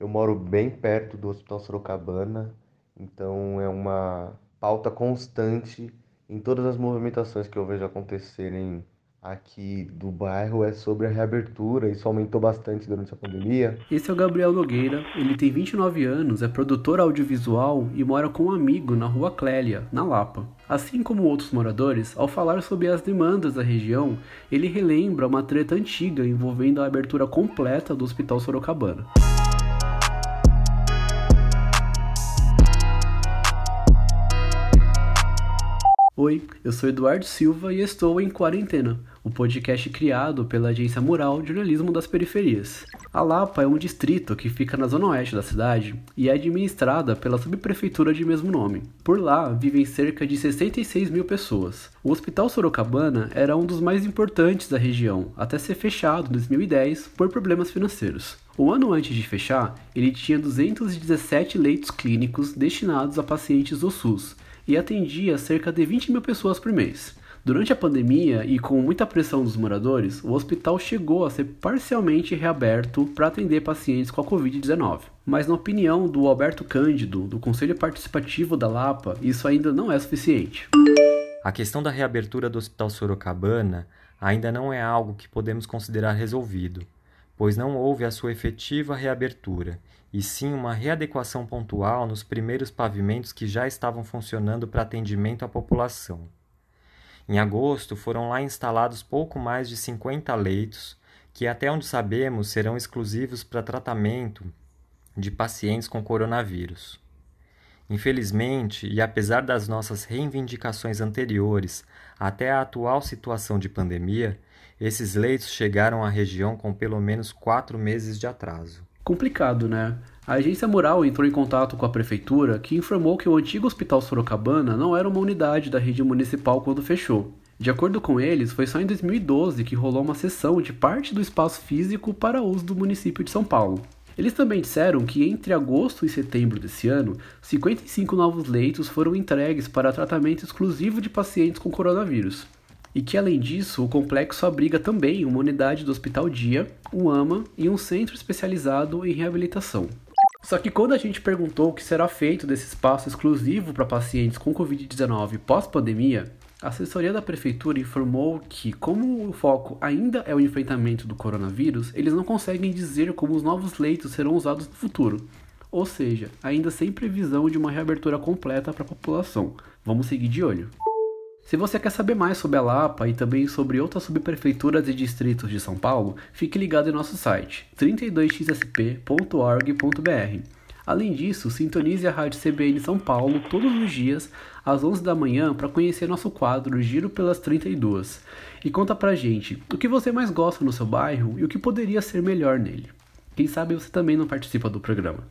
Eu moro bem perto do Hospital Sorocabana, então é uma pauta constante em todas as movimentações que eu vejo acontecerem aqui do bairro é sobre a reabertura, isso aumentou bastante durante a pandemia. Esse é o Gabriel Nogueira, ele tem 29 anos, é produtor audiovisual e mora com um amigo na rua Clélia, na Lapa. Assim como outros moradores, ao falar sobre as demandas da região, ele relembra uma treta antiga envolvendo a abertura completa do Hospital Sorocabana. Oi, eu sou Eduardo Silva e estou em Quarentena, o podcast criado pela agência Mural Jornalismo das Periferias. A Lapa é um distrito que fica na zona oeste da cidade e é administrada pela subprefeitura de mesmo nome. Por lá vivem cerca de 66 mil pessoas. O Hospital Sorocabana era um dos mais importantes da região, até ser fechado em 2010 por problemas financeiros. Um ano antes de fechar, ele tinha 217 leitos clínicos destinados a pacientes do SUS e atendia cerca de 20 mil pessoas por mês. Durante a pandemia e com muita pressão dos moradores, o hospital chegou a ser parcialmente reaberto para atender pacientes com a Covid-19. Mas, na opinião do Alberto Cândido, do Conselho Participativo da Lapa, isso ainda não é suficiente. A questão da reabertura do Hospital Sorocabana ainda não é algo que podemos considerar resolvido, pois não houve a sua efetiva reabertura e sim uma readequação pontual nos primeiros pavimentos que já estavam funcionando para atendimento à população. Em agosto, foram lá instalados pouco mais de 50 leitos, que até onde sabemos serão exclusivos para tratamento de pacientes com coronavírus. Infelizmente, e apesar das nossas reivindicações anteriores até a atual situação de pandemia, esses leitos chegaram à região com pelo menos quatro meses de atraso complicado, né? A agência Mural entrou em contato com a prefeitura, que informou que o antigo Hospital Sorocabana não era uma unidade da rede municipal quando fechou. De acordo com eles, foi só em 2012 que rolou uma cessão de parte do espaço físico para uso do município de São Paulo. Eles também disseram que entre agosto e setembro desse ano, 55 novos leitos foram entregues para tratamento exclusivo de pacientes com coronavírus e que além disso o complexo abriga também uma unidade do Hospital Dia, um AMA e um centro especializado em reabilitação. Só que quando a gente perguntou o que será feito desse espaço exclusivo para pacientes com Covid-19 pós-pandemia, a assessoria da prefeitura informou que, como o foco ainda é o enfrentamento do coronavírus, eles não conseguem dizer como os novos leitos serão usados no futuro. Ou seja, ainda sem previsão de uma reabertura completa para a população. Vamos seguir de olho. Se você quer saber mais sobre a Lapa e também sobre outras subprefeituras e distritos de São Paulo, fique ligado em nosso site 32xsp.org.br. Além disso, sintonize a Rádio CBN São Paulo todos os dias às 11 da manhã para conhecer nosso quadro Giro pelas 32 e conta pra gente o que você mais gosta no seu bairro e o que poderia ser melhor nele. Quem sabe você também não participa do programa.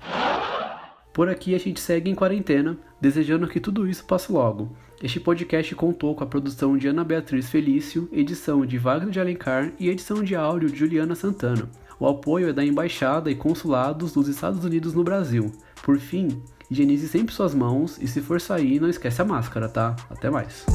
Por aqui a gente segue em quarentena, desejando que tudo isso passe logo. Este podcast contou com a produção de Ana Beatriz Felício, edição de Wagner de Alencar e edição de áudio de Juliana Santana. O apoio é da Embaixada e Consulados dos Estados Unidos no Brasil. Por fim, higienize sempre suas mãos e se for sair, não esquece a máscara, tá? Até mais.